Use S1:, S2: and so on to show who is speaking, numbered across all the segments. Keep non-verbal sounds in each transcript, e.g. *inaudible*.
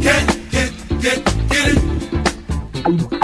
S1: Get, get, get, get it.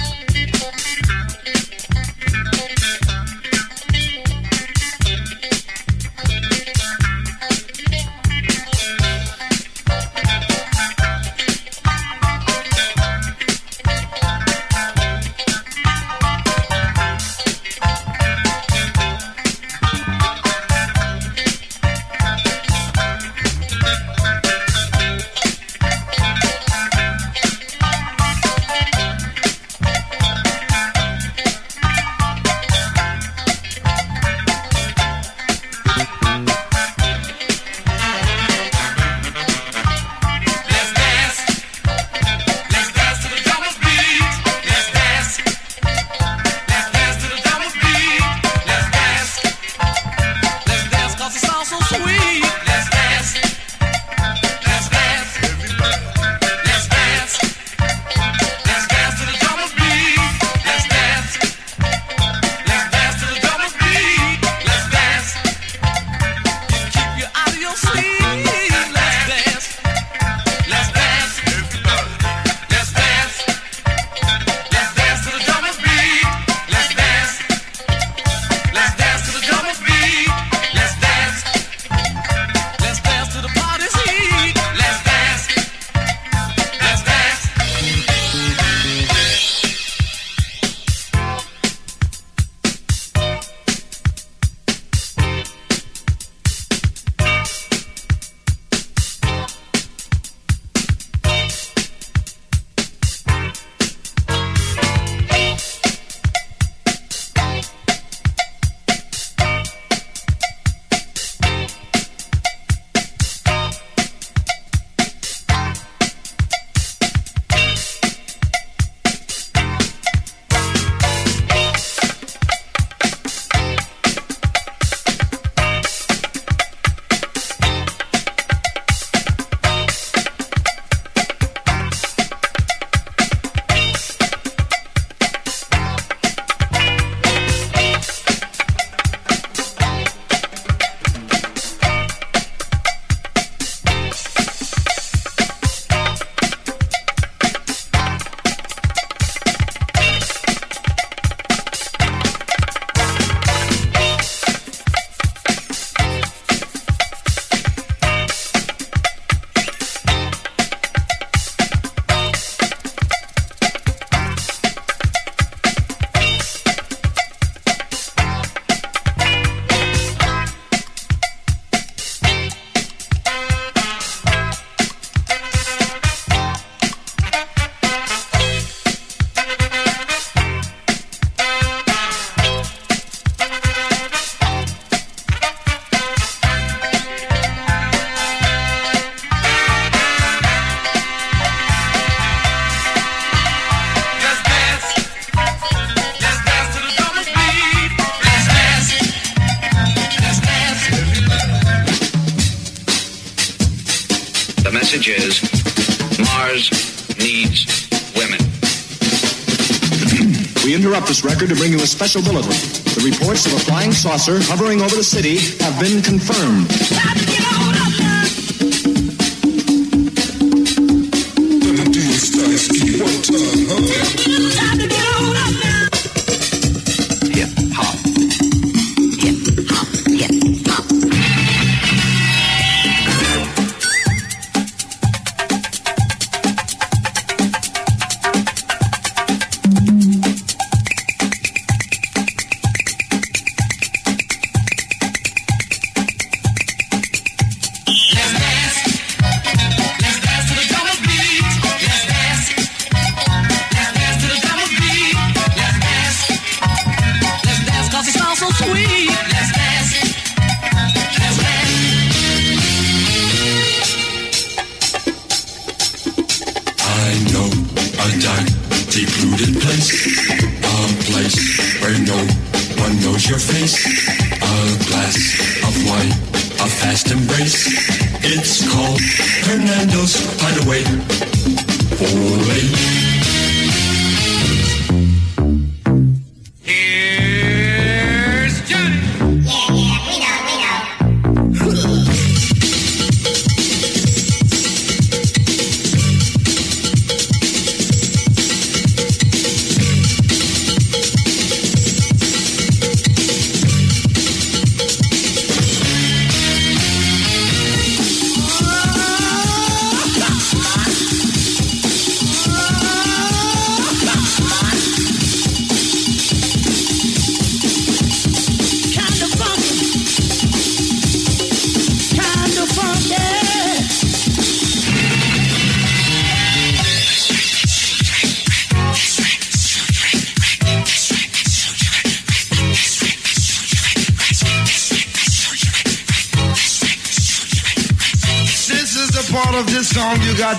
S2: up this record to bring you a special bulletin. The reports of a flying saucer hovering over the city have been confirmed.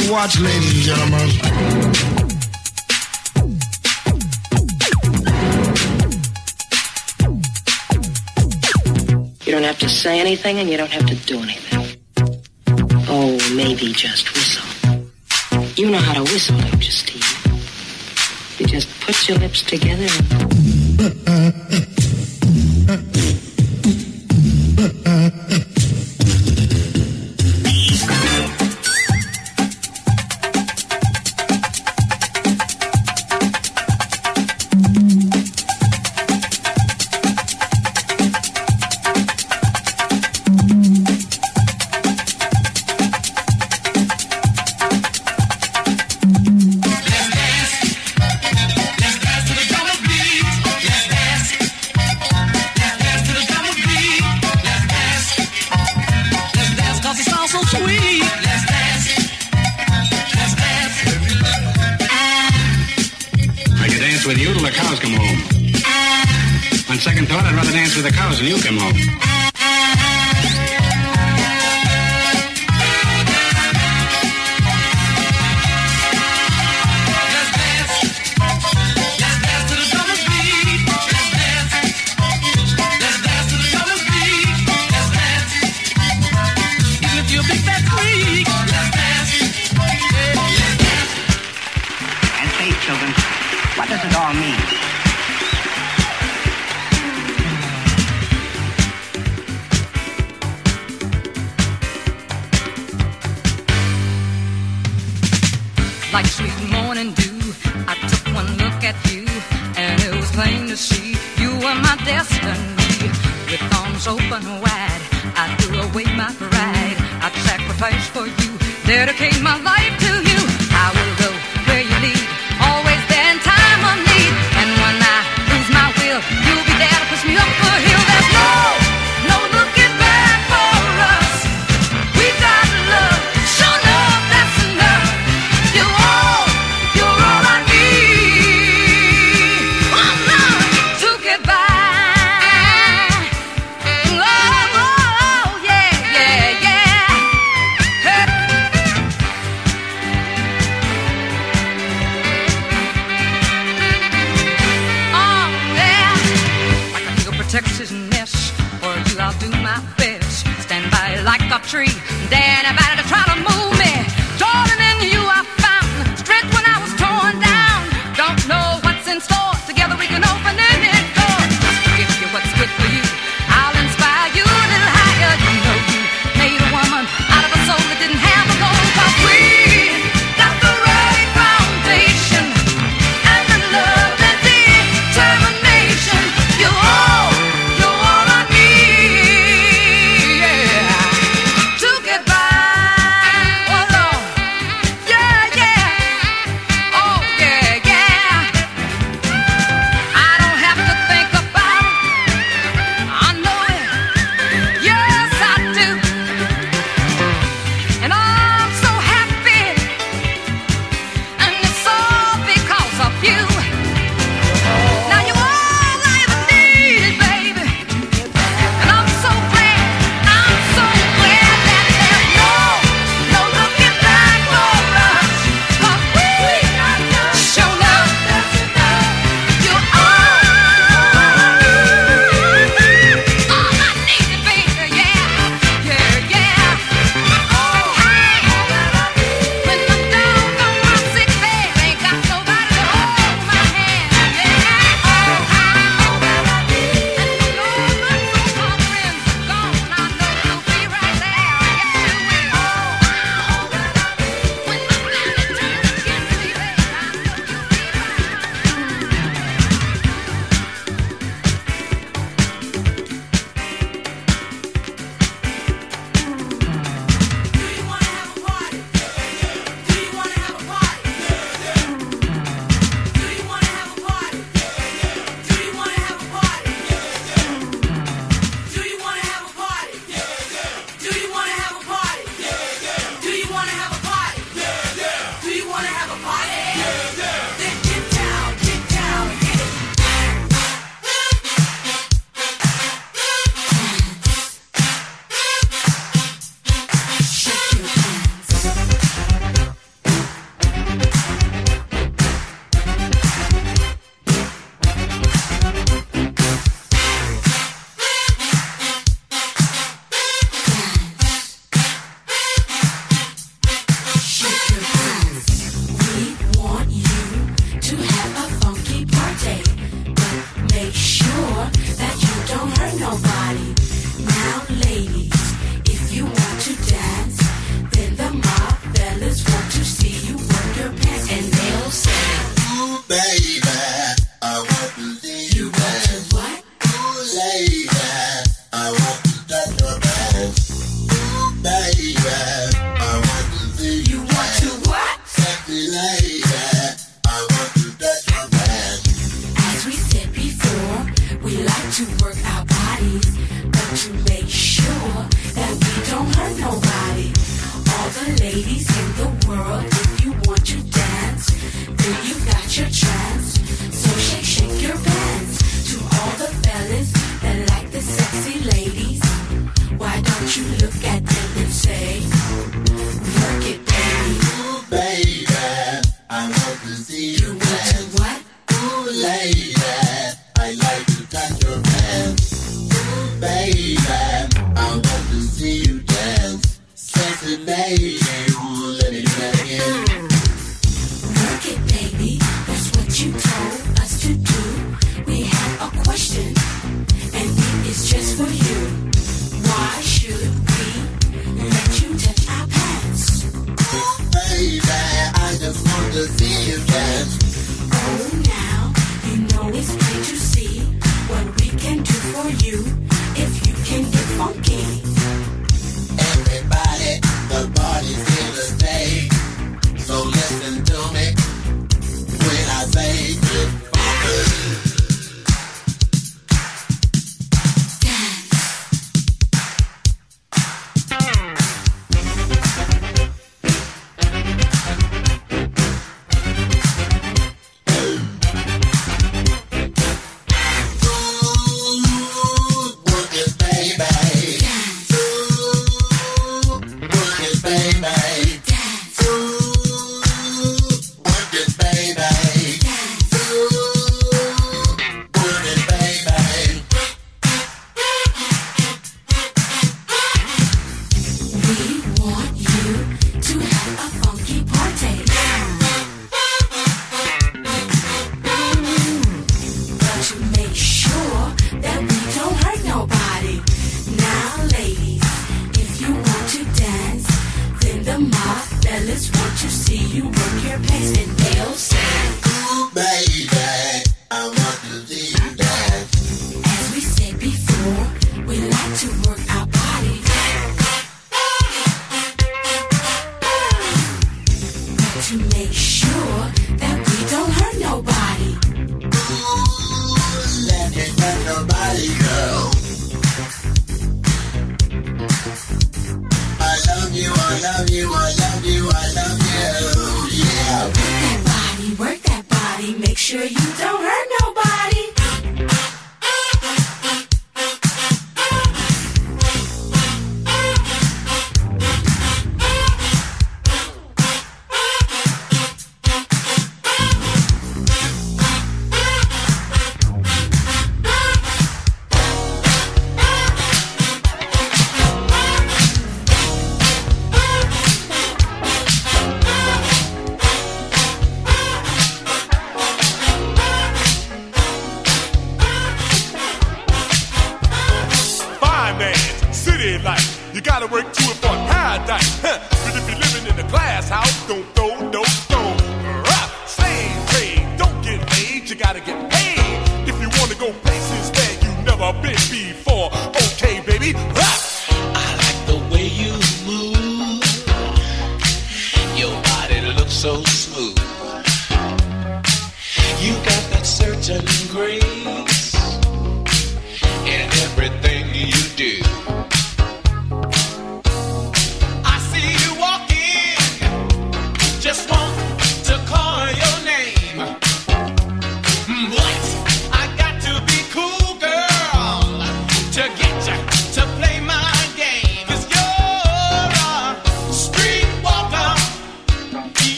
S3: to watch, ladies and gentlemen.
S4: You don't have to say anything and you don't have to do anything. Oh, maybe just whistle. You know how to whistle, don't you, Steve? You just put your lips together and... *laughs*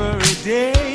S5: every day.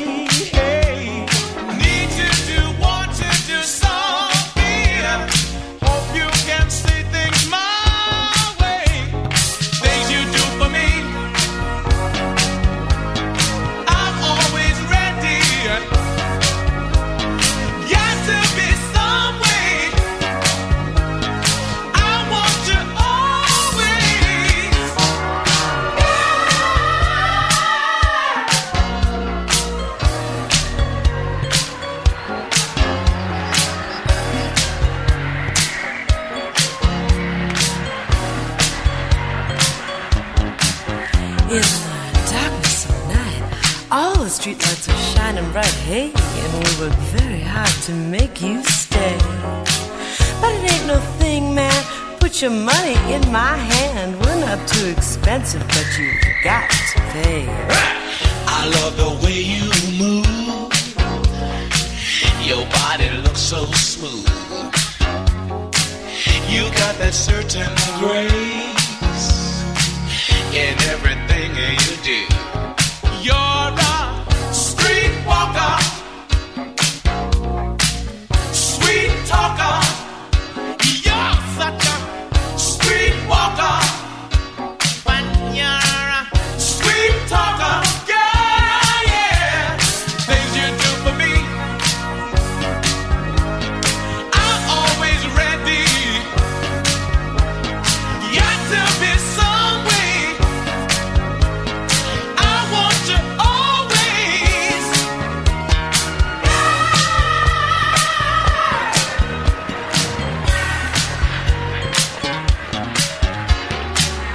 S5: Put your money in my hand. We're not too expensive, but you've got to pay.
S6: I love the way you move. Your body looks so smooth. You got that certain grace in everything you do.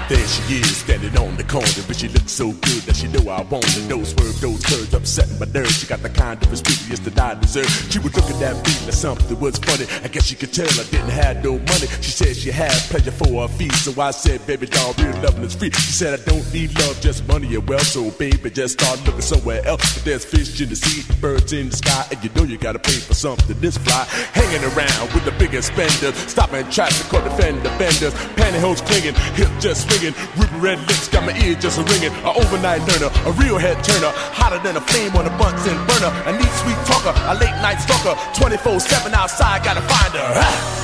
S7: There she is, standing on the corner, but she looks so good that she know I want her. Those swerve, those curves upsetting my nerves. She got the kind of experience that I deserve. She was looking at me like something was funny. I guess she could tell I didn't have no money. She said she had pleasure for her fee, so I said, baby doll, real loving is free. She said I don't need love, just money and wealth. So baby, just start looking somewhere else. But there's fish in the sea, birds in the sky, and you know you gotta pay for something this fly. Hanging around with the biggest spenders, stopping traffic, caught the fender pantyhose clinging, hip just swinging, ruby red lips got my ear just a ringing. An overnight learner, a real head turner, hotter than a flame on a Bunsen burner. A neat sweet talker, a late night stalker, 24/7 outside, gotta find her. Ah.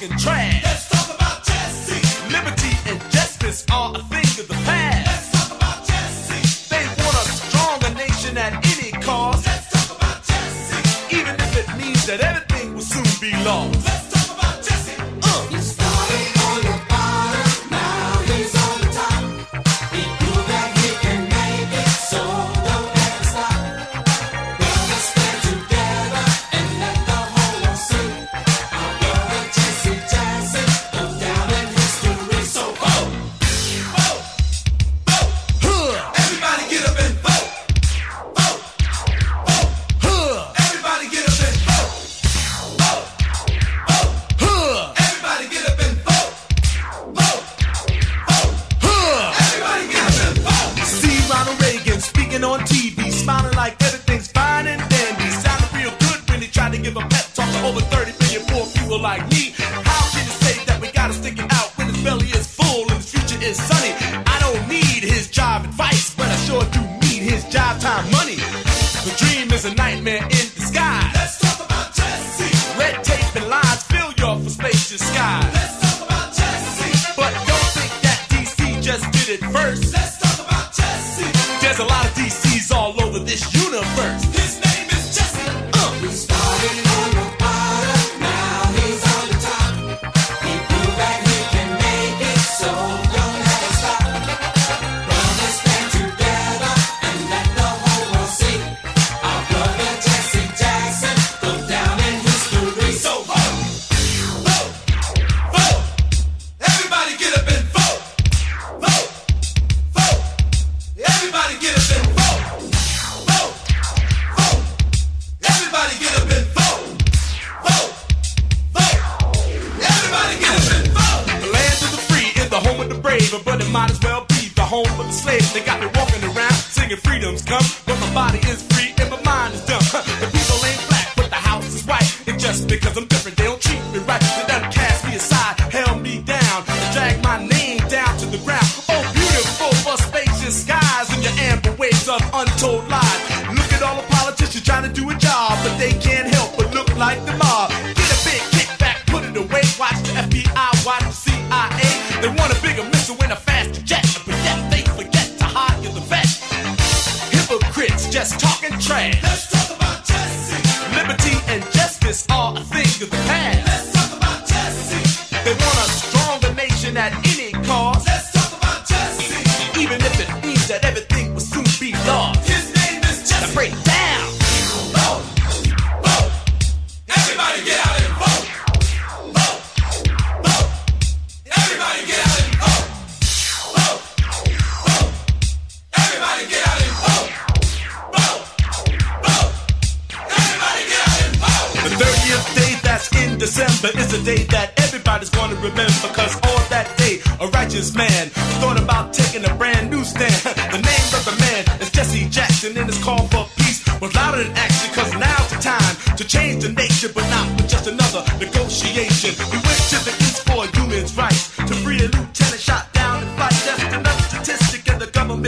S7: Talking trash.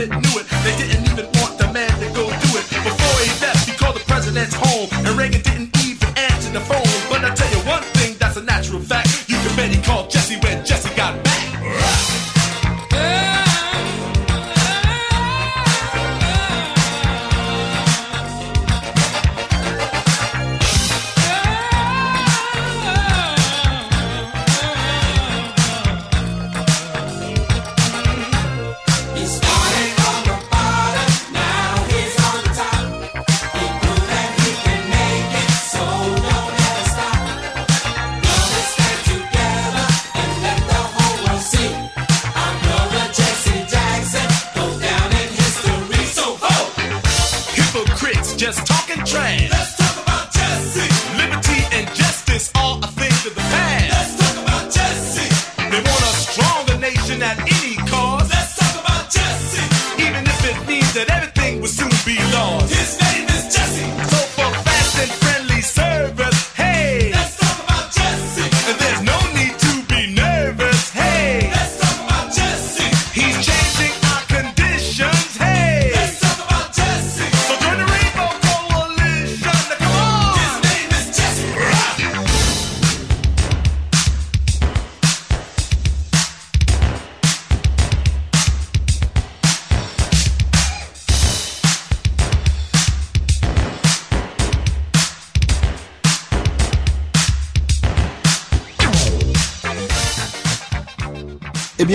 S7: Government knew it.